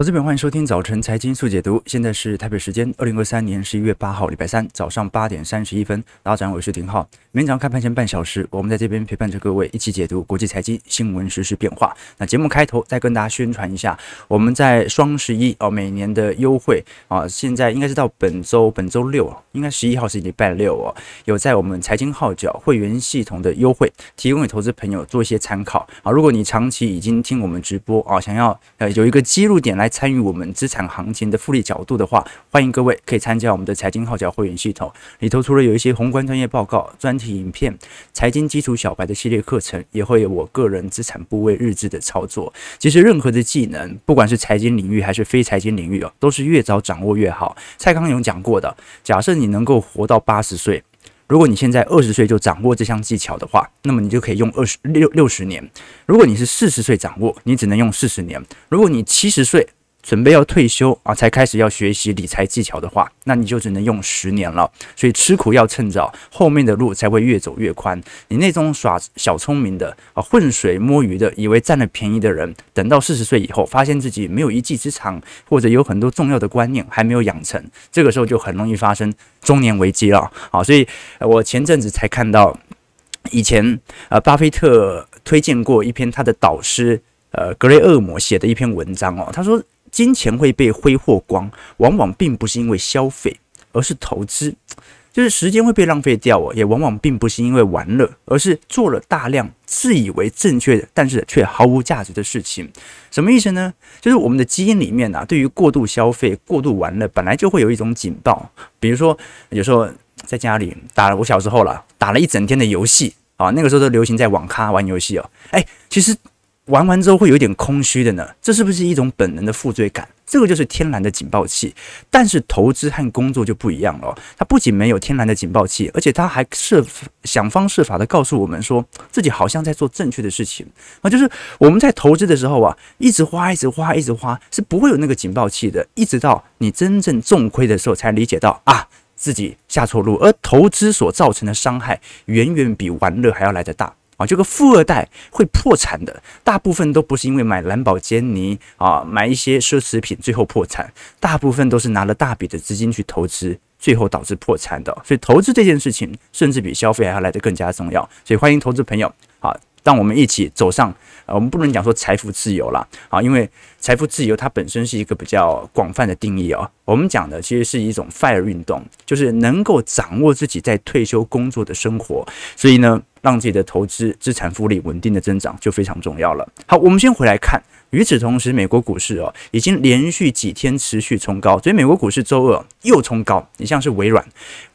我这边欢迎收听早晨财经速解读，现在是台北时间二零二三年十一月八号礼拜三早上八点三十一分，大家早，我是廷浩。每早上开盘前半小时，我们在这边陪伴着各位一起解读国际财经新闻实时变化。那节目开头再跟大家宣传一下，我们在双十一哦，每年的优惠啊，现在应该是到本周本周六，应该十一号是礼拜六哦，有在我们财经号角会员系统的优惠，提供给投资朋友做一些参考啊。如果你长期已经听我们直播啊，想要呃有一个切入点来。参与我们资产行情的复利角度的话，欢迎各位可以参加我们的财经号角会员系统。里头除了有一些宏观专业报告、专题影片、财经基础小白的系列课程，也会有我个人资产部位日志的操作。其实任何的技能，不管是财经领域还是非财经领域哦，都是越早掌握越好。蔡康永讲过的，假设你能够活到八十岁。如果你现在二十岁就掌握这项技巧的话，那么你就可以用二十六六十年。如果你是四十岁掌握，你只能用四十年。如果你七十岁，准备要退休啊，才开始要学习理财技巧的话，那你就只能用十年了。所以吃苦要趁早，后面的路才会越走越宽。你那种耍小聪明的啊，浑水摸鱼的，以为占了便宜的人，等到四十岁以后，发现自己没有一技之长，或者有很多重要的观念还没有养成，这个时候就很容易发生中年危机了。好，所以我前阵子才看到，以前呃，巴菲特推荐过一篇他的导师呃格雷厄姆写的一篇文章哦，他说。金钱会被挥霍光，往往并不是因为消费，而是投资。就是时间会被浪费掉哦，也往往并不是因为玩乐，而是做了大量自以为正确的，但是却毫无价值的事情。什么意思呢？就是我们的基因里面啊，对于过度消费、过度玩乐，本来就会有一种警报。比如说，有时候在家里打了，我小时候了，打了一整天的游戏啊，那个时候都流行在网咖玩游戏哦。哎，其实。玩完之后会有点空虚的呢，这是不是一种本能的负罪感？这个就是天然的警报器。但是投资和工作就不一样了，它不仅没有天然的警报器，而且它还设想方设法的告诉我们说自己好像在做正确的事情啊。就是我们在投资的时候啊，一直花，一直花，一直花，是不会有那个警报器的，一直到你真正重亏的时候才理解到啊，自己下错路。而投资所造成的伤害，远远比玩乐还要来得大。啊，这个富二代会破产的，大部分都不是因为买蓝宝坚尼啊，买一些奢侈品最后破产，大部分都是拿了大笔的资金去投资，最后导致破产的。所以投资这件事情，甚至比消费还要来得更加重要。所以欢迎投资朋友，让我们一起走上。呃我们不能讲说财富自由啦啊，因为财富自由它本身是一个比较广泛的定义哦。我们讲的其实是一种 FIRE 运动，就是能够掌握自己在退休工作的生活，所以呢，让自己的投资资产复利稳定的增长就非常重要了。好，我们先回来看。与此同时，美国股市哦，已经连续几天持续冲高，所以美国股市周二又冲高。你像是微软，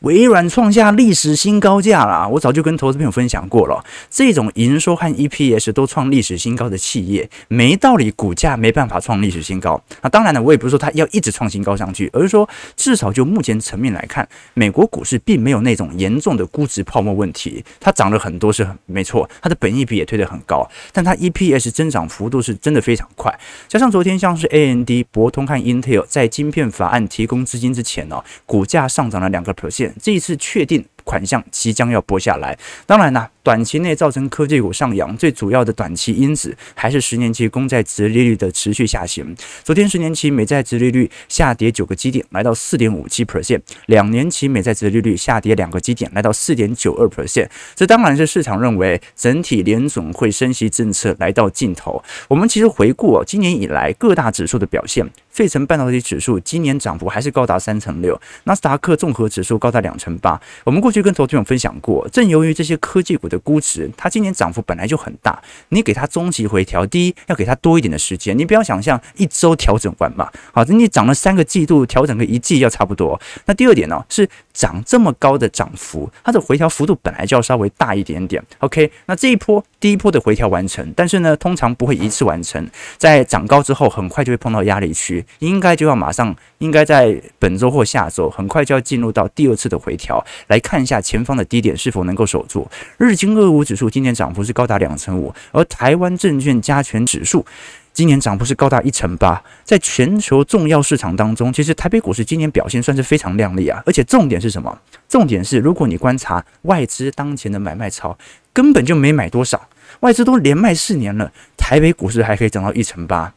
微软创下历史新高价啦！我早就跟投资朋友分享过了，这种营收和 EPS 都创历史新高的企业，没道理股价没办法创历史新高。那当然了，我也不是说它要一直创新高上去，而是说至少就目前层面来看，美国股市并没有那种严重的估值泡沫问题。它涨了很多是很没错，它的本益比也推得很高，但它 EPS 增长幅度是真的非常。快，加上昨天像是 A N D、博通和 Intel 在晶片法案提供资金之前呢、股价上涨了两个 percent，这一次确定。款项即将要拨下来，当然啦，短期内造成科技股上扬最主要的短期因子还是十年期公债殖利率的持续下行。昨天十年期美债殖利率下跌九个基点，来到四点五七 percent；两年期美债殖利率下跌两个基点，来到四点九二 percent。这当然是市场认为整体联总会升息政策来到尽头。我们其实回顾哦，今年以来各大指数的表现。费城半导体指数今年涨幅还是高达三成六，纳斯达克综合指数高达两成八。我们过去跟投资者分享过，正由于这些科技股的估值，它今年涨幅本来就很大，你给它中期回调，第一要给它多一点的时间，你不要想象一周调整完嘛，好，你涨了三个季度，调整个一季要差不多。那第二点呢，是涨这么高的涨幅，它的回调幅度本来就要稍微大一点点。OK，那这一波第一波的回调完成，但是呢，通常不会一次完成，在涨高之后，很快就会碰到压力区。应该就要马上，应该在本周或下周，很快就要进入到第二次的回调，来看一下前方的低点是否能够守住。日经二五指数今年涨幅是高达两成五，而台湾证券加权指数今年涨幅是高达一成八。在全球重要市场当中，其实台北股市今年表现算是非常亮丽啊。而且重点是什么？重点是如果你观察外资当前的买卖潮，根本就没买多少，外资都连卖四年了，台北股市还可以涨到一成八。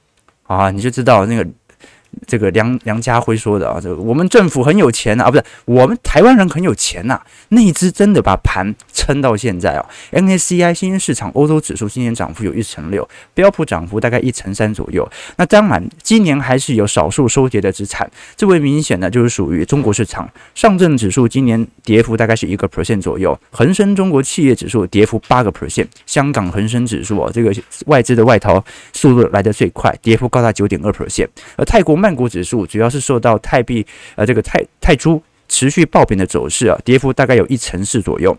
啊，你就知道那个这个梁梁家辉说的啊，这个我们政府很有钱啊，不是我们台湾人很有钱呐、啊，那一支真的把盘撑到现在啊。MSCI 新兴市场欧洲指数今年涨幅有一成六，标普涨幅大概一成三左右。那当然，今年还是有少数收跌的资产，最为明显的就是属于中国市场，上证指数今年跌幅大概是一个 percent 左右，恒生中国企业指数跌幅八个 percent，香港恒生指数啊，这个外资的外逃速度来得最快，跌幅高达九点二 percent，而泰国曼谷指数主要是受到泰币呃这个泰泰铢持续爆贬的走势啊，跌幅大概有一成四左右。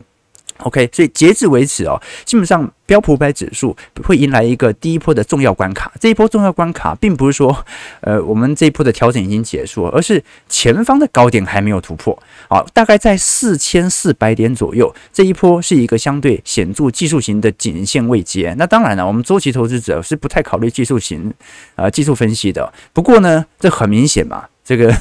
OK，所以截至为止哦，基本上标普五百指数会迎来一个第一波的重要关卡。这一波重要关卡，并不是说，呃，我们这一波的调整已经结束，而是前方的高点还没有突破。好，大概在四千四百点左右，这一波是一个相对显著技术型的颈线位阶。那当然了，我们周期投资者是不太考虑技术型，呃，技术分析的。不过呢，这很明显嘛，这个。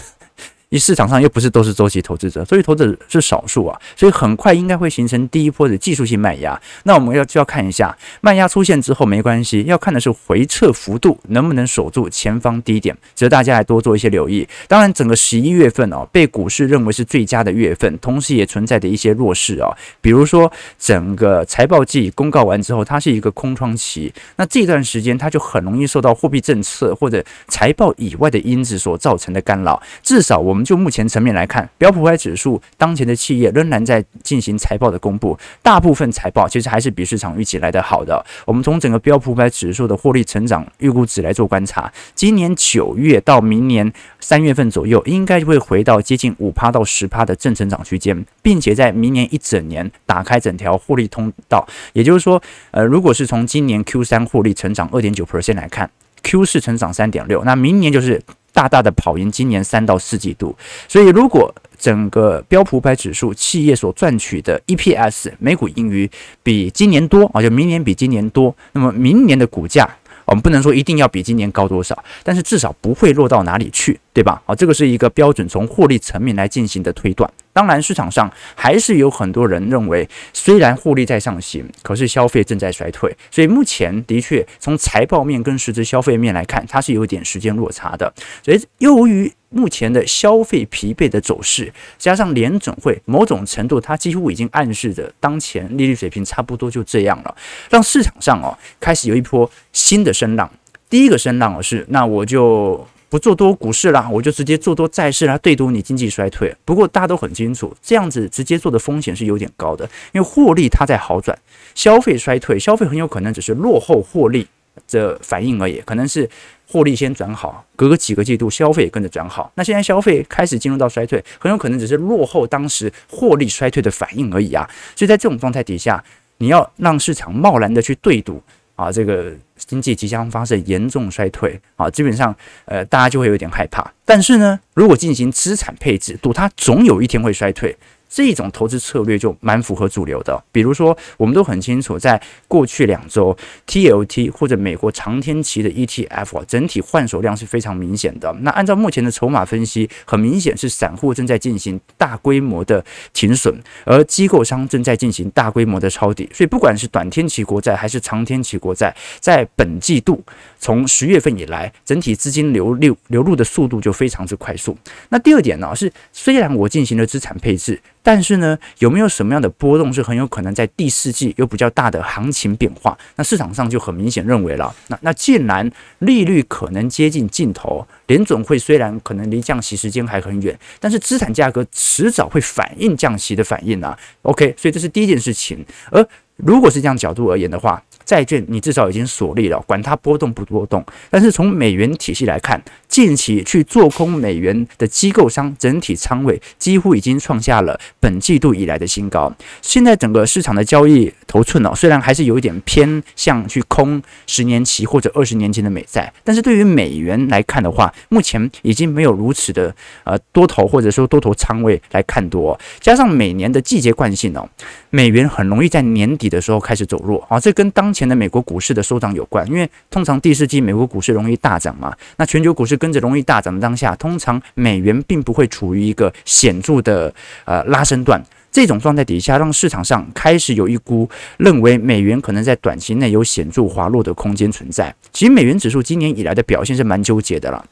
一市场上又不是都是周期投资者，所以投资者是少数啊，所以很快应该会形成第一波的技术性卖压。那我们要就要看一下卖压出现之后没关系，要看的是回撤幅度能不能守住前方低点，值得大家来多做一些留意。当然，整个十一月份哦，被股市认为是最佳的月份，同时也存在着一些弱势啊，比如说整个财报季公告完之后，它是一个空窗期，那这段时间它就很容易受到货币政策或者财报以外的因子所造成的干扰，至少我我们就目前层面来看，标普五百指数当前的企业仍然在进行财报的公布，大部分财报其实还是比市场预期来得好的。我们从整个标普五百指数的获利成长预估值来做观察，今年九月到明年三月份左右，应该就会回到接近五趴到十趴的正成长区间，并且在明年一整年打开整条获利通道。也就是说，呃，如果是从今年 Q 三获利成长二点九 percent 来看，Q 四成长三点六，那明年就是。大大的跑赢今年三到四季度，所以如果整个标普五百指数企业所赚取的 EPS 每股盈余比今年多啊，就明年比今年多，那么明年的股价。我们不能说一定要比今年高多少，但是至少不会落到哪里去，对吧？啊，这个是一个标准从获利层面来进行的推断。当然，市场上还是有很多人认为，虽然获利在上行，可是消费正在衰退。所以目前的确从财报面跟实质消费面来看，它是有点时间落差的。所以由于目前的消费疲惫的走势，加上联准会某种程度，它几乎已经暗示着当前利率水平差不多就这样了，让市场上哦开始有一波新的声浪。第一个声浪是，那我就不做多股市了，我就直接做多债市啦对赌你经济衰退。不过大家都很清楚，这样子直接做的风险是有点高的，因为获利它在好转，消费衰退，消费很有可能只是落后获利的反应而已，可能是。获利先转好，隔个几个季度消费也跟着转好。那现在消费开始进入到衰退，很有可能只是落后当时获利衰退的反应而已啊。所以在这种状态底下，你要让市场贸然的去对赌啊，这个经济即将发生严重衰退啊，基本上呃大家就会有点害怕。但是呢，如果进行资产配置，赌它总有一天会衰退。这种投资策略就蛮符合主流的，比如说，我们都很清楚，在过去两周，TLT 或者美国长天期的 ETF，整体换手量是非常明显的。那按照目前的筹码分析，很明显是散户正在进行大规模的停损，而机构商正在进行大规模的抄底。所以，不管是短天期国债还是长天期国债，在本季度从十月份以来，整体资金流流流入的速度就非常之快速。那第二点呢，是虽然我进行了资产配置。但是呢，有没有什么样的波动是很有可能在第四季有比较大的行情变化？那市场上就很明显认为了，那那既然利率可能接近尽头，联总会虽然可能离降息时间还很远，但是资产价格迟早会反映降息的反应啊。OK，所以这是第一件事情。而如果是这样角度而言的话，债券你至少已经锁利了，管它波动不波动。但是从美元体系来看，近期去做空美元的机构商整体仓位几乎已经创下了本季度以来的新高。现在整个市场的交易头寸哦，虽然还是有一点偏向去空十年期或者二十年期的美债，但是对于美元来看的话，目前已经没有如此的呃多头或者说多头仓位来看多。加上每年的季节惯性哦，美元很容易在年底的时候开始走弱啊，这跟当前的美国股市的收涨有关，因为通常第四季美国股市容易大涨嘛，那全球股市跟着容易大涨的当下，通常美元并不会处于一个显著的呃拉升段，这种状态底下，让市场上开始有一股认为美元可能在短期内有显著滑落的空间存在。其实美元指数今年以来的表现是蛮纠结的了。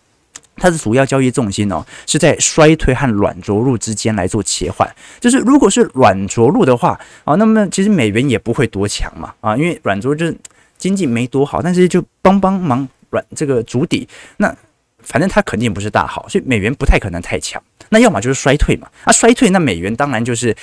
它的主要交易重心哦，是在衰退和软着陆之间来做切换。就是如果是软着陆的话啊，那么其实美元也不会多强嘛啊，因为软着陆就是经济没多好，但是就帮帮忙软这个筑底，那反正它肯定不是大好，所以美元不太可能太强。那要么就是衰退嘛，啊衰退，那美元当然就是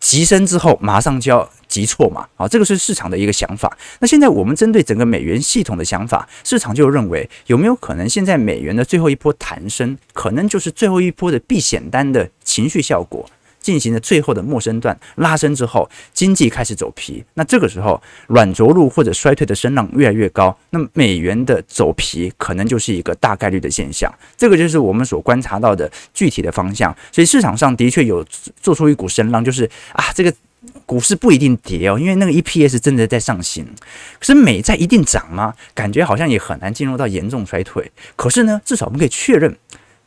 急升之后马上就要。急挫嘛，啊，这个是市场的一个想法。那现在我们针对整个美元系统的想法，市场就认为有没有可能现在美元的最后一波弹升，可能就是最后一波的避险单的情绪效果进行了最后的末升段拉升之后，经济开始走皮。那这个时候软着陆或者衰退的声浪越来越高，那美元的走皮可能就是一个大概率的现象。这个就是我们所观察到的具体的方向。所以市场上的确有做出一股声浪，就是啊这个。股市不一定跌哦，因为那个 EPS 真的在上行。可是美债一定涨吗？感觉好像也很难进入到严重衰退。可是呢，至少我们可以确认，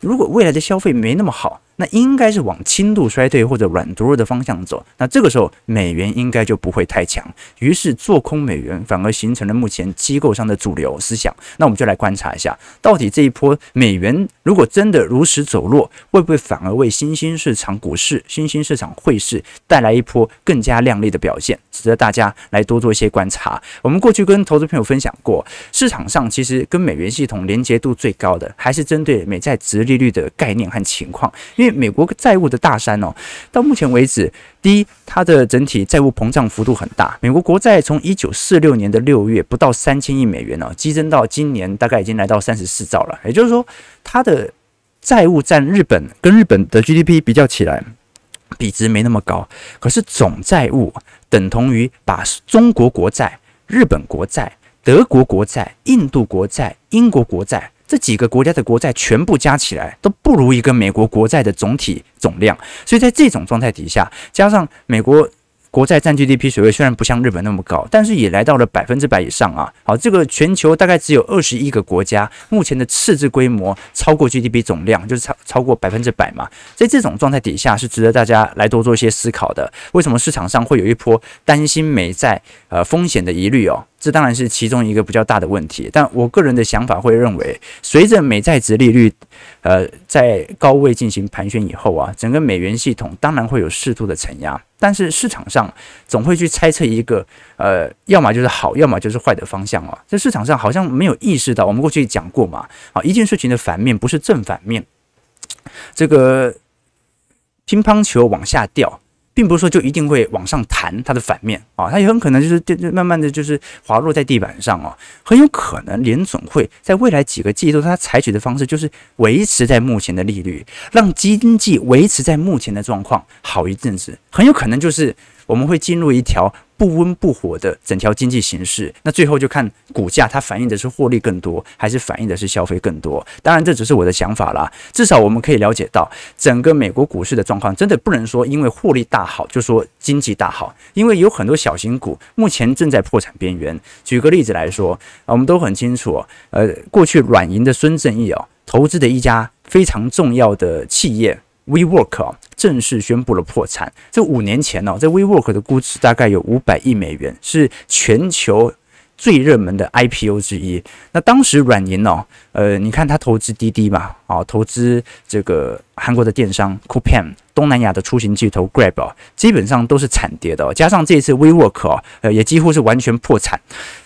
如果未来的消费没那么好。那应该是往轻度衰退或者软着陆的方向走，那这个时候美元应该就不会太强，于是做空美元反而形成了目前机构上的主流思想。那我们就来观察一下，到底这一波美元如果真的如实走弱，会不会反而为新兴市场股市、新兴市场汇市带来一波更加亮丽的表现？值得大家来多做一些观察。我们过去跟投资朋友分享过，市场上其实跟美元系统连接度最高的，还是针对美债殖利率的概念和情况，因为。美国债务的大山哦，到目前为止，第一，它的整体债务膨胀幅度很大。美国国债从一九四六年的六月不到三千亿美元哦，激增到今年大概已经来到三十四兆了。也就是说，它的债务占日本跟日本的 GDP 比较起来，比值没那么高。可是总债务等同于把中国国债、日本国债、德国国债、印度国债、英国国债。这几个国家的国债全部加起来都不如一个美国国债的总体总量，所以在这种状态底下，加上美国。国债占 GDP 水位虽然不像日本那么高，但是也来到了百分之百以上啊！好，这个全球大概只有二十一个国家，目前的赤字规模超过 GDP 总量，就是超超过百分之百嘛。在这种状态底下，是值得大家来多做一些思考的。为什么市场上会有一波担心美债呃风险的疑虑哦？这当然是其中一个比较大的问题。但我个人的想法会认为，随着美债殖利率呃在高位进行盘旋以后啊，整个美元系统当然会有适度的承压。但是市场上总会去猜测一个，呃，要么就是好，要么就是坏的方向哦。这市场上好像没有意识到，我们过去讲过嘛，啊，一件事情的反面不是正反面，这个乒乓球往下掉。并不是说就一定会往上弹，它的反面啊，它也很可能就是就慢慢的就是滑落在地板上啊，很有可能联总会在未来几个季度，它采取的方式就是维持在目前的利率，让经济维持在目前的状况好一阵子，很有可能就是我们会进入一条。不温不火的整条经济形势，那最后就看股价，它反映的是获利更多，还是反映的是消费更多？当然，这只是我的想法啦。至少我们可以了解到，整个美国股市的状况，真的不能说因为获利大好就说经济大好，因为有很多小型股目前正在破产边缘。举个例子来说，我们都很清楚，呃，过去软银的孙正义哦，投资的一家非常重要的企业。WeWork 啊，正式宣布了破产。这五年前呢，这 WeWork 的估值大概有五百亿美元，是全球最热门的 IPO 之一。那当时软银哦，呃，你看他投资滴滴嘛，啊，投资这个韩国的电商 c o u p a n 东南亚的出行巨头 Grab 啊，基本上都是惨跌的。加上这一次 WeWork 啊，呃，也几乎是完全破产，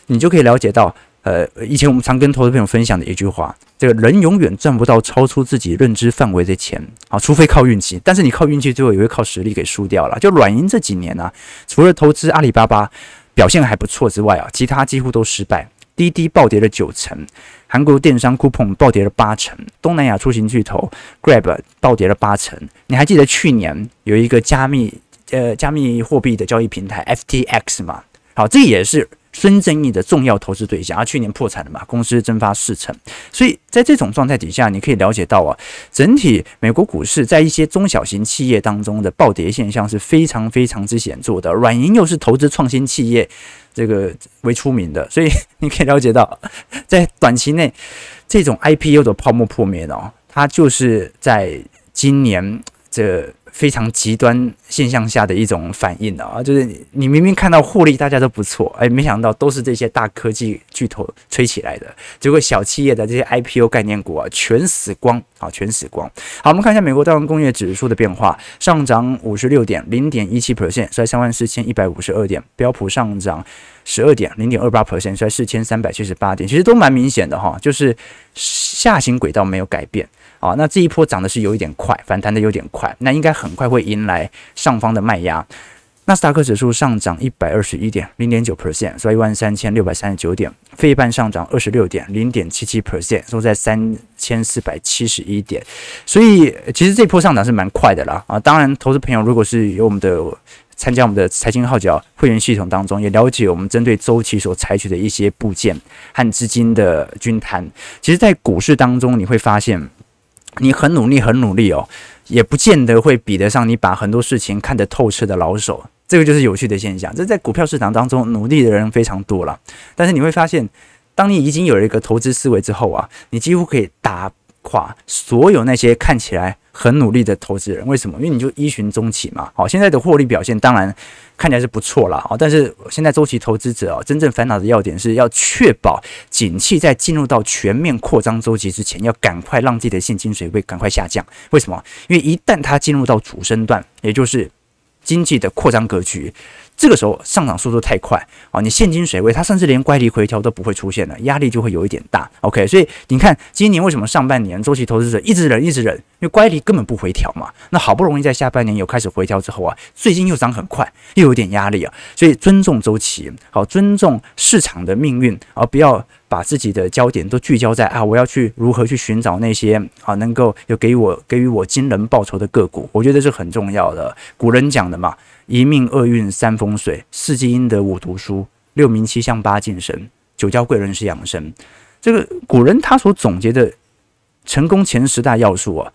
你就可以了解到。呃，以前我们常跟投资朋友分享的一句话，这个人永远赚不到超出自己认知范围的钱啊，除非靠运气。但是你靠运气，最后也会靠实力给输掉了。就软银这几年呢、除了投资阿里巴巴表现还不错之外啊，其他几乎都失败。滴滴暴跌了九成，韩国电商 Coupon 暴跌了八成，东南亚出行巨头 Grab 暴跌了八成。你还记得去年有一个加密呃加密货币的交易平台 FTX 吗？好，这也是。孙正义的重要投资对象，而去年破产了嘛，公司蒸发四成，所以在这种状态底下，你可以了解到啊，整体美国股市在一些中小型企业当中的暴跌现象是非常非常之显著的。软银又是投资创新企业这个为出名的，所以你可以了解到，在短期内这种 IPO 的泡沫破灭哦，它就是在今年这。非常极端现象下的一种反应啊，就是你明明看到获利大家都不错，哎，没想到都是这些大科技巨头吹起来的，结果小企业的这些 IPO 概念股啊全死光啊，全死光。好，我们看一下美国道琼工业指数的变化，上涨五十六点零点一七 percent，在三万四千一百五十二点，标普上涨十二点零点二八 percent，在四千三百七十八点，其实都蛮明显的哈，就是下行轨道没有改变。啊，那这一波涨的是有一点快，反弹的有点快，那应该很快会迎来上方的卖压。纳斯达克指数上涨一百二十一点零点九 percent，收一万三千六百三十九点。费半上涨二十六点零点七七 percent，收在三千四百七十一点。所以其实这波上涨是蛮快的啦。啊，当然，投资朋友如果是有我们的参加我们的财经号角会员系统当中，也了解我们针对周期所采取的一些部件和资金的均摊。其实，在股市当中，你会发现。你很努力，很努力哦，也不见得会比得上你把很多事情看得透彻的老手。这个就是有趣的现象。这在股票市场当中，努力的人非常多了。但是你会发现，当你已经有了一个投资思维之后啊，你几乎可以打垮所有那些看起来很努力的投资人。为什么？因为你就依循周期嘛。好，现在的获利表现当然。看起来是不错了啊，但是现在周期投资者啊，真正烦恼的要点是要确保景气在进入到全面扩张周期之前，要赶快让自己的现金水位赶快下降。为什么？因为一旦它进入到主升段，也就是经济的扩张格局。这个时候上涨速度太快啊，你现金水位它甚至连乖离回调都不会出现了，压力就会有一点大。OK，所以你看今年为什么上半年周期投资者一直忍一直忍，因为乖离根本不回调嘛。那好不容易在下半年有开始回调之后啊，最近又涨很快，又有点压力啊。所以尊重周期，好，尊重市场的命运，而不要把自己的焦点都聚焦在啊，我要去如何去寻找那些啊能够有给我给予我惊人报酬的个股，我觉得是很重要的。古人讲的嘛。一命二运三风水，四积阴德五读书，六名七相八敬神，九交贵人是养生。这个古人他所总结的成功前十大要素啊，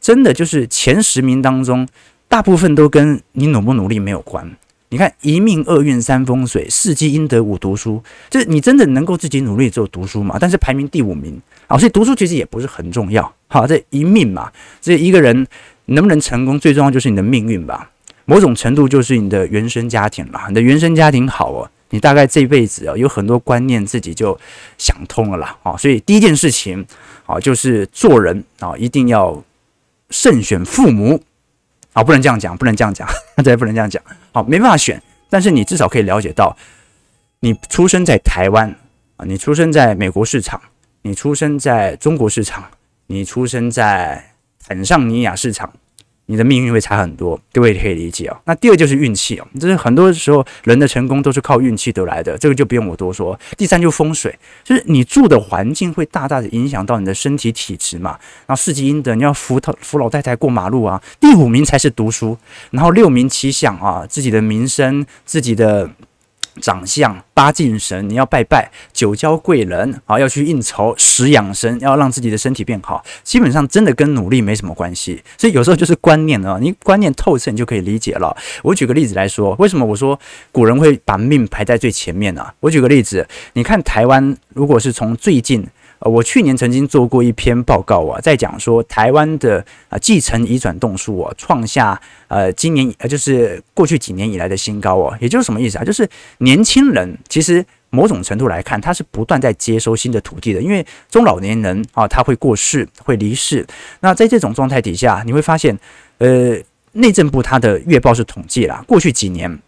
真的就是前十名当中，大部分都跟你努不努力没有关。你看一命二运三风水，四积阴德五读书，就是你真的能够自己努力做读书嘛？但是排名第五名啊，所以读书其实也不是很重要。好，这一命嘛，这一个人能不能成功，最重要就是你的命运吧。某种程度就是你的原生家庭啦，你的原生家庭好哦，你大概这辈子啊有很多观念自己就想通了啦啊，所以第一件事情啊就是做人啊一定要慎选父母啊，不能这样讲，不能这样讲，那也不能这样讲，好，没办法选，但是你至少可以了解到，你出生在台湾啊，你出生在美国市场，你出生在中国市场，你出生在坦桑尼亚市场。你的命运会差很多，各位可以理解哦。那第二就是运气哦，就是很多时候人的成功都是靠运气得来的，这个就不用我多说。第三就是风水，就是你住的环境会大大的影响到你的身体体质嘛。然后四积阴德，你要扶他扶老太太过马路啊。第五名才是读书，然后六名七想啊，自己的名声，自己的。长相八敬神，你要拜拜；九交贵人，啊，要去应酬；十养生，要让自己的身体变好。基本上真的跟努力没什么关系，所以有时候就是观念啊，你观念透彻，你就可以理解了。我举个例子来说，为什么我说古人会把命排在最前面呢？我举个例子，你看台湾，如果是从最近。我去年曾经做过一篇报告啊，在讲说台湾的啊继承移转栋数啊创下呃今年呃就是过去几年以来的新高哦，也就是什么意思啊？就是年轻人其实某种程度来看，他是不断在接收新的土地的，因为中老年人啊他会过世会离世，那在这种状态底下，你会发现呃内政部它的月报是统计啦，过去几年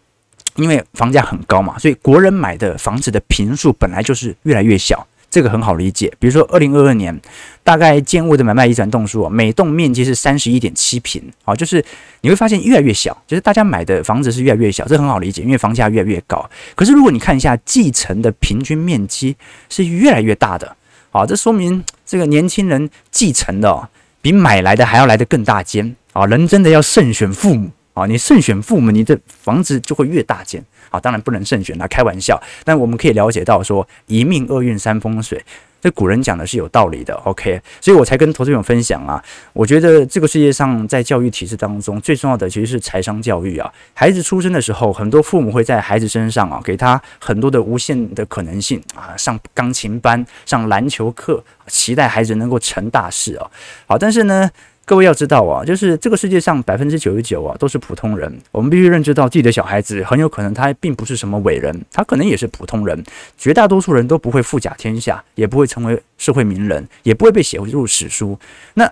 因为房价很高嘛，所以国人买的房子的坪数本来就是越来越小。这个很好理解，比如说二零二二年，大概建物的买卖移转栋数啊，每栋面积是三十一点七坪，啊，就是你会发现越来越小，就是大家买的房子是越来越小，这很好理解，因为房价越来越高。可是如果你看一下继承的平均面积是越来越大的，啊，这说明这个年轻人继承的比买来的还要来得更大间，啊，人真的要慎选父母，啊，你慎选父母，你的房子就会越大间。好，当然不能慎选啦，开玩笑。但我们可以了解到说，一命二运三风水，这古人讲的是有道理的。OK，所以我才跟投资者分享啊。我觉得这个世界上在教育体制当中最重要的其实是财商教育啊。孩子出生的时候，很多父母会在孩子身上啊，给他很多的无限的可能性啊，上钢琴班、上篮球课，期待孩子能够成大事啊。好，但是呢。各位要知道啊，就是这个世界上百分之九十九啊都是普通人，我们必须认知到自己的小孩子很有可能他并不是什么伟人，他可能也是普通人。绝大多数人都不会富甲天下，也不会成为社会名人，也不会被写入史书。那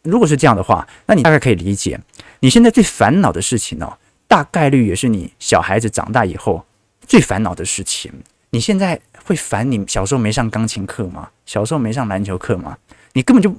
如果是这样的话，那你大概可以理解，你现在最烦恼的事情呢、大概率也是你小孩子长大以后最烦恼的事情。你现在会烦你小时候没上钢琴课吗？小时候没上篮球课吗？你根本就。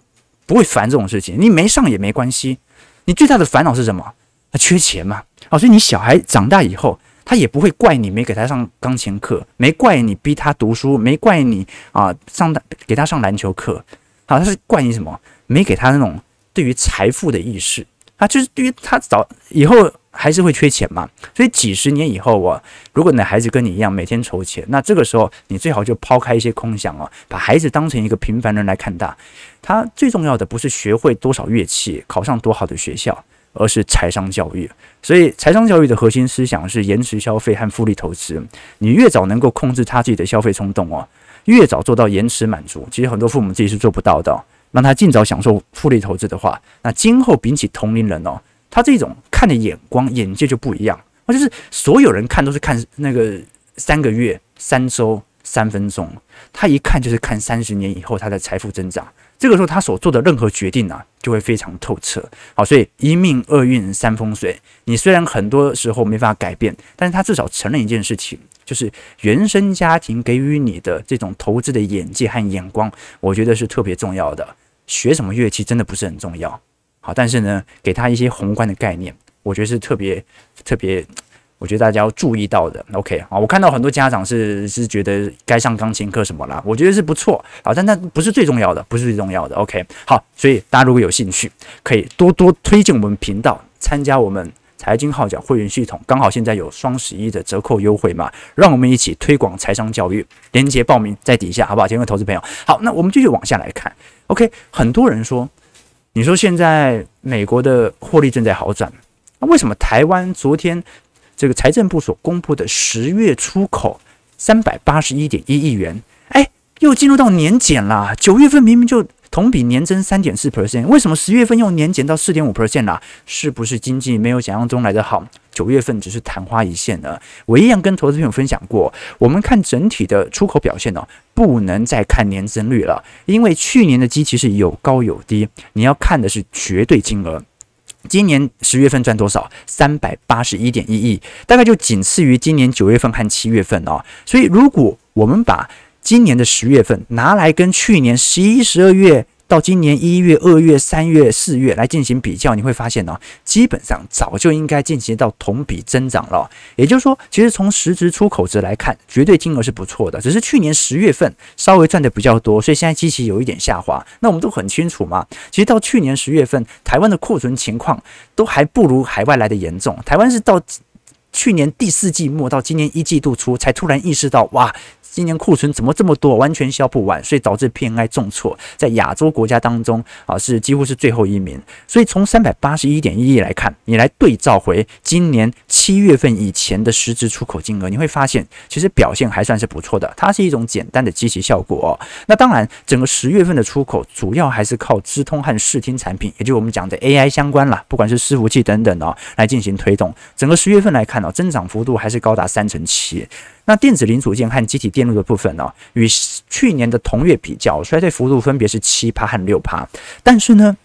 不会烦这种事情，你没上也没关系。你最大的烦恼是什么？他缺钱嘛。哦，所以你小孩长大以后，他也不会怪你没给他上钢琴课，没怪你逼他读书，没怪你啊上给他上篮球课。好，他是怪你什么？没给他那种对于财富的意识。啊就是对于他早以后。还是会缺钱嘛，所以几十年以后啊，如果你的孩子跟你一样每天筹钱，那这个时候你最好就抛开一些空想哦，把孩子当成一个平凡人来看待。他最重要的不是学会多少乐器，考上多好的学校，而是财商教育。所以财商教育的核心思想是延迟消费和复利投资。你越早能够控制他自己的消费冲动哦，越早做到延迟满足，其实很多父母自己是做不到的。让他尽早享受复利投资的话，那今后比起同龄人哦。他这种看的眼光、眼界就不一样，那，就是所有人看都是看那个三个月、三周、三分钟，他一看就是看三十年以后他的财富增长。这个时候他所做的任何决定啊，就会非常透彻。好，所以一命二运三风水，你虽然很多时候没法改变，但是他至少承认一件事情，就是原生家庭给予你的这种投资的眼界和眼光，我觉得是特别重要的。学什么乐器真的不是很重要。好，但是呢，给他一些宏观的概念，我觉得是特别特别，我觉得大家要注意到的。OK，好，我看到很多家长是是觉得该上钢琴课什么啦，我觉得是不错，好，但那不是最重要的，不是最重要的。OK，好，所以大家如果有兴趣，可以多多推荐我们频道，参加我们财经号角会员系统，刚好现在有双十一的折扣优惠嘛，让我们一起推广财商教育，连结报名在底下，好不好？请各位投资朋友，好，那我们继续往下来看。OK，很多人说。你说现在美国的获利正在好转，那为什么台湾昨天这个财政部所公布的十月出口三百八十一点一亿元，哎，又进入到年减了？九月份明明就同比年增三点四 percent，为什么十月份又年减到四点五 percent 了？是不是经济没有想象中来的好？九月份只是昙花一现呢。我一样跟投资朋友分享过，我们看整体的出口表现呢，不能再看年增率了，因为去年的基期是有高有低，你要看的是绝对金额。今年十月份赚多少？三百八十一点一亿，大概就仅次于今年九月份和七月份哦。所以如果我们把今年的十月份拿来跟去年十一、十二月，到今年一月、二月、三月、四月来进行比较，你会发现呢，基本上早就应该进行到同比增长了。也就是说，其实从实质出口值来看，绝对金额是不错的，只是去年十月份稍微赚的比较多，所以现在基期有一点下滑。那我们都很清楚嘛，其实到去年十月份，台湾的库存情况都还不如海外来的严重。台湾是到去年第四季末到今年一季度初，才突然意识到，哇。今年库存怎么这么多，完全销不完，所以导致 PMI 重挫，在亚洲国家当中啊是几乎是最后一名。所以从三百八十一点一亿来看，你来对照回今年七月份以前的实质出口金额，你会发现其实表现还算是不错的。它是一种简单的积极效果哦。那当然，整个十月份的出口主要还是靠资通和视听产品，也就是我们讲的 AI 相关啦，不管是伺服器等等哦，来进行推动。整个十月份来看增长幅度还是高达三成七。那电子零组件和机体电路的部分呢、与去年的同月比较，衰退幅度分别是七趴和六趴。但是呢，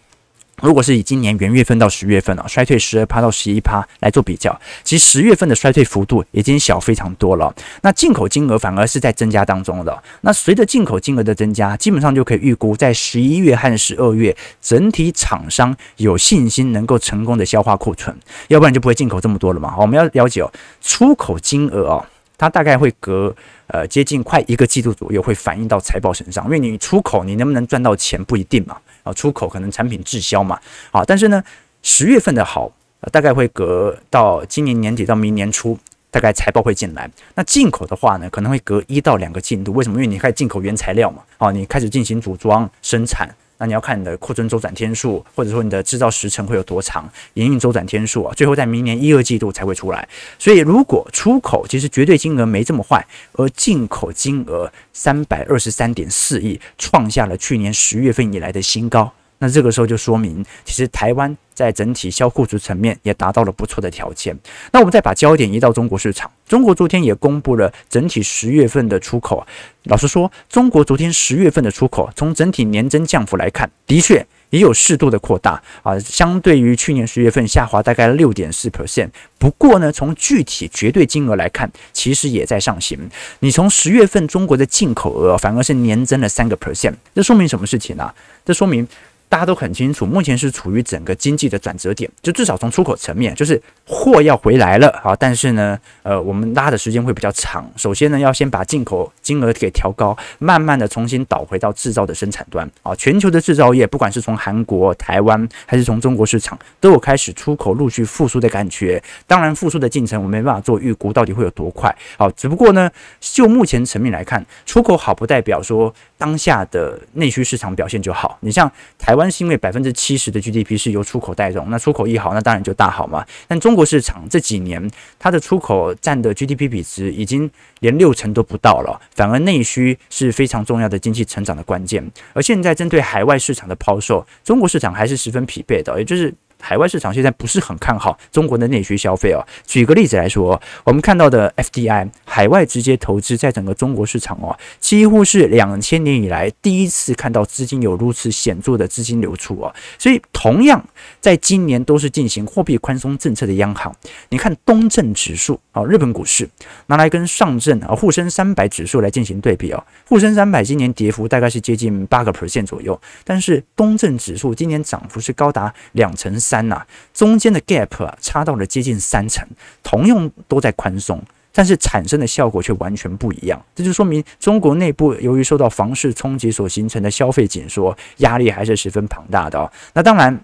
如果是以今年元月份到十月份啊，衰退十二趴到十一趴来做比较，其实十月份的衰退幅度已经小非常多了。那进口金额反而是在增加当中的。那随着进口金额的增加，基本上就可以预估，在十一月和十二月，整体厂商有信心能够成功的消化库存，要不然就不会进口这么多了嘛。我们要了解哦，出口金额哦。它大概会隔呃接近快一个季度左右会反映到财报身上，因为你出口你能不能赚到钱不一定嘛，啊出口可能产品滞销嘛，啊但是呢十月份的好，大概会隔到今年年底到明年初，大概财报会进来。那进口的话呢，可能会隔一到两个季度，为什么？因为你开始进口原材料嘛，啊你开始进行组装生产。那你要看你的库存周转天数，或者说你的制造时程会有多长，营运周转天数啊，最后在明年一二季度才会出来。所以如果出口其实绝对金额没这么坏，而进口金额三百二十三点四亿，创下了去年十月份以来的新高。那这个时候就说明，其实台湾在整体销库存层面也达到了不错的条件。那我们再把焦点移到中国市场，中国昨天也公布了整体十月份的出口。老实说，中国昨天十月份的出口，从整体年增降幅来看，的确也有适度的扩大啊，相对于去年十月份下滑大概六点四 percent。不过呢，从具体绝对金额来看，其实也在上行。你从十月份中国的进口额反而是年增了三个 percent，这说明什么事情呢、这说明。大家都很清楚，目前是处于整个经济的转折点，就至少从出口层面，就是货要回来了啊。但是呢，呃，我们拉的时间会比较长。首先呢，要先把进口金额给调高，慢慢的重新导回到制造的生产端啊。全球的制造业，不管是从韩国、台湾，还是从中国市场，都有开始出口陆续复苏的感觉。当然，复苏的进程我没办法做预估，到底会有多快？好，只不过呢，就目前层面来看，出口好不代表说当下的内需市场表现就好。你像台湾。关系，因为百分之七十的 GDP 是由出口带动，那出口一好，那当然就大好嘛。但中国市场这几年，它的出口占的 GDP 比值已经连六成都不到了，反而内需是非常重要的经济成长的关键。而现在针对海外市场的抛售，中国市场还是十分疲惫的，也就是。海外市场现在不是很看好中国的内需消费哦。举个例子来说，我们看到的 FDI 海外直接投资在整个中国市场哦，几乎是两千年以来第一次看到资金有如此显著的资金流出哦。所以，同样在今年都是进行货币宽松政策的央行，你看东证指数啊，日本股市拿来跟上证啊沪深三百指数来进行对比哦，沪深三百今年跌幅大概是接近八个 percent 左右，但是东证指数今年涨幅是高达两成。三呐、中间的 gap 啊，差到了接近三成，同样都在宽松，但是产生的效果却完全不一样。这就说明中国内部由于受到房市冲击所形成的消费紧缩压力还是十分庞大的哦。那当然。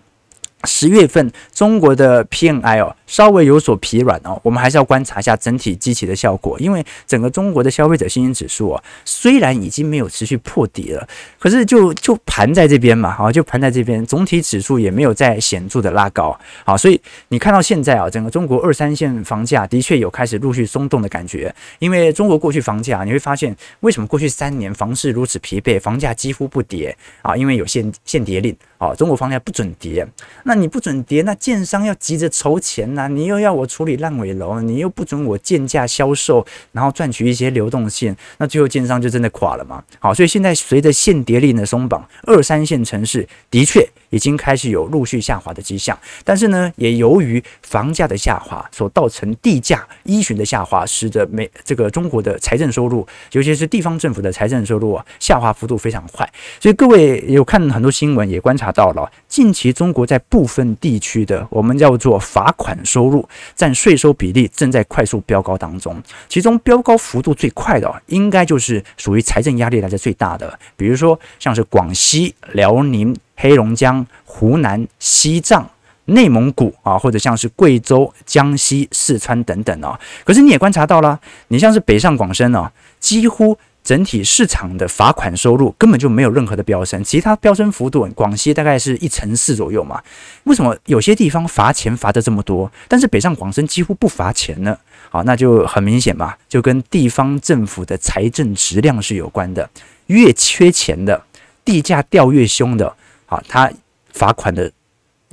十月份中国的 PMI 哦，稍微有所疲软哦，我们还是要观察一下整体基期的效果，因为整个中国的消费者信心指数啊，虽然已经没有持续破底了，可是就就盘在这边嘛，好，就盘在这边，总体指数也没有再显著的拉高，好，所以你看到现在啊，整个中国二三线房价的确有开始陆续松动的感觉，因为中国过去房价你会发现，为什么过去三年房市如此疲惫，房价几乎不跌啊？因为有限限跌令。好，中国房价不准跌，那你不准跌，那建商要急着筹钱呐、你又要我处理烂尾楼，你又不准我建价销售，然后赚取一些流动性，那最后建商就真的垮了嘛？好，所以现在随着限跌令的松绑，二三线城市的确已经开始有陆续下滑的迹象，但是呢，也由于房价的下滑所造成地价依循的下滑，使得每这个中国的财政收入，尤其是地方政府的财政收入啊，下滑幅度非常快。所以各位有看很多新闻，也观察。到了近期中国在部分地区的我们叫做罚款收入占税收比例正在快速飙高当中，其中飙高幅度最快的应该就是属于财政压力来的最大的，比如说像是广西、辽宁、黑龙江、湖南、西藏、内蒙古啊，或者像是贵州、江西、四川等等啊。可是你也观察到了，你像是北上广深啊，几乎。整体市场的罚款收入根本就没有任何的飙升，其他飙升幅度，广西大概是一成四左右嘛。为什么有些地方罚钱罚的这么多，但是北上广深几乎不罚钱呢？好，那就很明显嘛，就跟地方政府的财政质量是有关的。越缺钱的，地价掉越凶的，好，他罚款的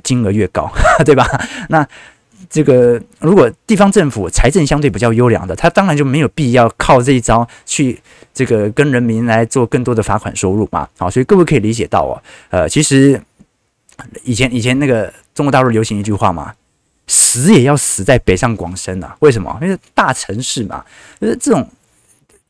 金额越高，对吧？那。这个如果地方政府财政相对比较优良的，他当然就没有必要靠这一招去这个跟人民来做更多的罚款收入嘛。好，所以各位可以理解到哦，呃，其实以前以前那个中国大陆流行一句话嘛，死也要死在北上广深啊。为什么？因为大城市嘛，就是这种。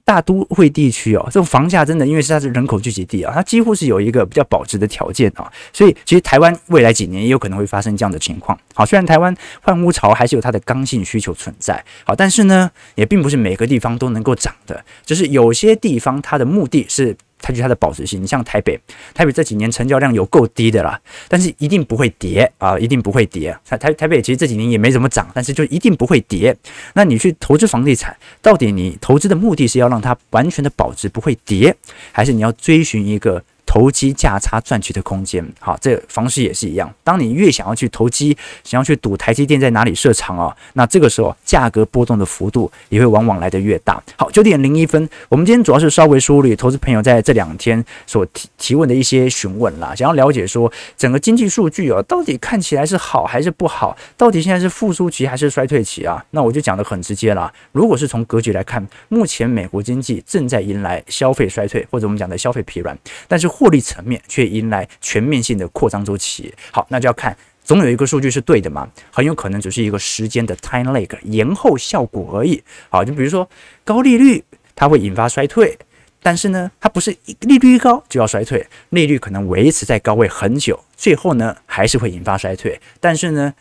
大都会地区哦，这种房价真的，因为是它是人口聚集地啊，它几乎是有一个比较保值的条件啊，所以其实台湾未来几年也有可能会发生这样的情况。好，虽然台湾换屋潮还是有它的刚性需求存在，好，但是呢，也并不是每个地方都能够涨的，就是有些地方它的目的是。它就它的保值性，你像台北，台北这几年成交量有够低的啦，但是一定不会跌啊，一定不会跌。台台台北其实这几年也没怎么涨，但是就一定不会跌。那你去投资房地产，到底你投资的目的是要让它完全的保值不会跌，还是你要追寻一个投机价差赚取的空间。好，这个方式也是一样。当你越想要去投机，想要去赌台积电在哪里设厂啊，那这个时候价格波动的幅度也会往往来得越大。好，九点零一分，我们今天主要是稍微梳理投资朋友在这两天所提提问的一些询问啦，想要了解说整个经济数据啊，到底看起来是好还是不好？到底现在是复苏期还是衰退期啊？那我就讲得很直接啦。如果是从格局来看，目前美国经济正在迎来消费衰退，或者我们讲的消费疲软，但是获利层面却迎来全面性的扩张周期。好，那就要看，总有一个数据是对的嘛，很有可能只是一个时间的 time lag 延后效果而已。好，就比如说高利率它会引发衰退，但是呢，它不是利率一高就要衰退，利率可能维持在高位很久，最后呢还是会引发衰退，但是呢。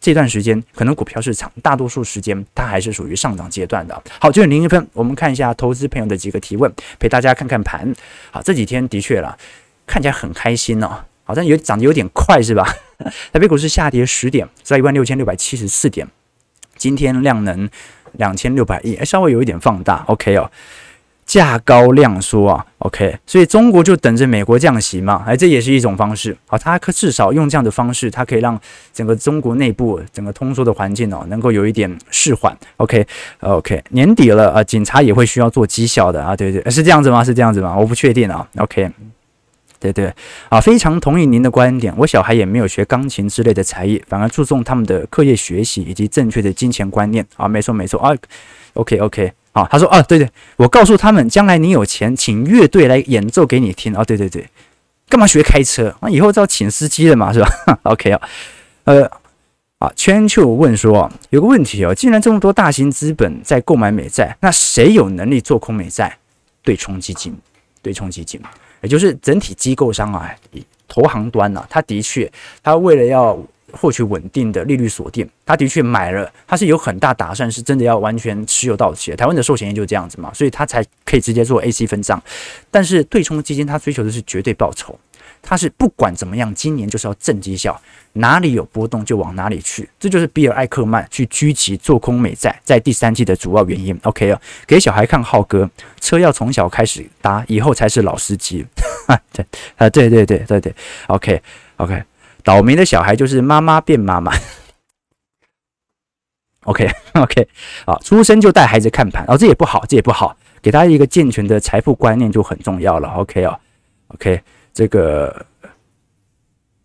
这段时间可能股票市场大多数时间它还是属于上涨阶段的。好，九点零一分，我们看一下投资朋友的几个提问，陪大家看看盘。好，这几天的确啦，看起来很开心哦，好像有涨得有点快是吧？台北股市下跌十点，在一万六千六百七十四点。今天量能两千六百亿，稍微有一点放大。OK 哦。价高量缩啊，OK，所以中国就等着美国降息嘛，哎，这也是一种方式。好，它可至少用这样的方式，它可以让整个中国内部整个通缩的环境哦，能够有一点释缓。OK，OK，年底了啊，警察也会需要做绩效的啊，对对，是这样子吗？是这样子吗？我不确定啊。OK，对对，啊，非常同意您的观点。我小孩也没有学钢琴之类的才艺，反而注重他们的课业学习以及正确的金钱观念啊，没错没错啊，OK OK。他说啊，对对，我告诉他们，将来你有钱，请乐队来演奏给你听啊。对对对，干嘛学开车？那以后就要请司机了嘛，是吧？OK 啊，呃，啊，圈秋问说，有个问题哦，既然这么多大型资本在购买美债，那谁有能力做空美债？对冲基金，对冲基金，也就是整体机构商啊，投行端啊，他的确，他为了要。获取稳定的利率锁定，他的确买了，他是有很大打算，是真的要完全持有到期。台湾的寿险业就是这样子嘛，所以他才可以直接做 AC 分账。但是对冲基金，他追求的是绝对报酬，他是不管怎么样，今年就是要正绩效，哪里有波动就往哪里去。这就是比尔艾克曼去狙击做空美债在第三季的主要原因。OK 啊，给小孩看浩哥，车要从小开始搭，以后才是老司机。对啊，对对对对对，OK OK。倒霉的小孩就是妈妈变妈妈。OK OK，好，出生就带孩子看盘，哦，这也不好，这也不好。给他一个健全的财富观念就很重要了。OK 哦，OK，这个，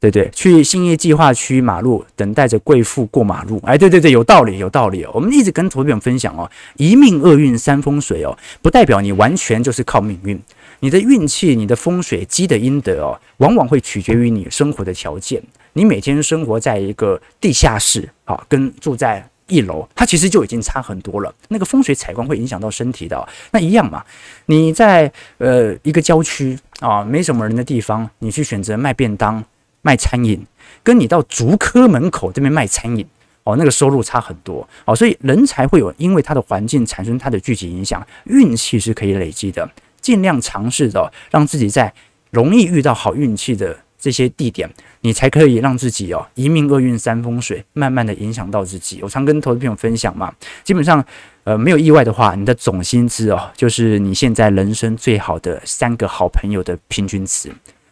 对对，去兴业计划区马路等待着贵妇过马路。哎，对对对，有道理，有道理哦。我们一直跟投资者分享哦，一命二运三风水哦，不代表你完全就是靠命运。你的运气、你的风水、积的阴德哦，往往会取决于你生活的条件。你每天生活在一个地下室啊，跟住在一楼，它其实就已经差很多了。那个风水采光会影响到身体的，那一样嘛。你在呃一个郊区啊，没什么人的地方，你去选择卖便当、卖餐饮，跟你到竹科门口这边卖餐饮哦，那个收入差很多哦。所以人才会有因为它的环境产生它的聚集影响，运气是可以累积的。尽量尝试的让自己在容易遇到好运气的这些地点，你才可以让自己哦一命二运三风水，慢慢的影响到自己。我常跟投资朋友分享嘛，基本上呃没有意外的话，你的总薪资哦就是你现在人生最好的三个好朋友的平均值，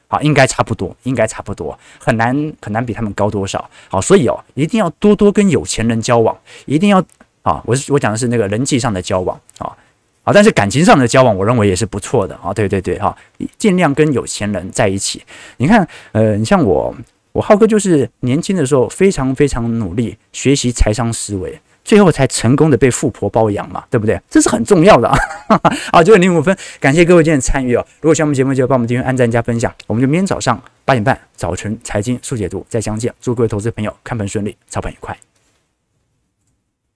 好，应该差不多，应该差不多，很难很难比他们高多少。好，所以哦一定要多多跟有钱人交往，一定要啊，我是我讲的是那个人际上的交往啊。啊，但是感情上的交往，我认为也是不错的啊。对对对，哈，尽量跟有钱人在一起。你看，呃，你像我，我浩哥就是年轻的时候非常非常努力学习财商思维，最后才成功的被富婆包养嘛，对不对？这是很重要的 啊。好，九点零五分，感谢各位今天参与哦。如果喜欢我们节目，就帮我们订阅、按赞、加分享。我们就明天早上八点半早晨财经速解读再相见。祝各位投资朋友看盘顺利，操盘愉快。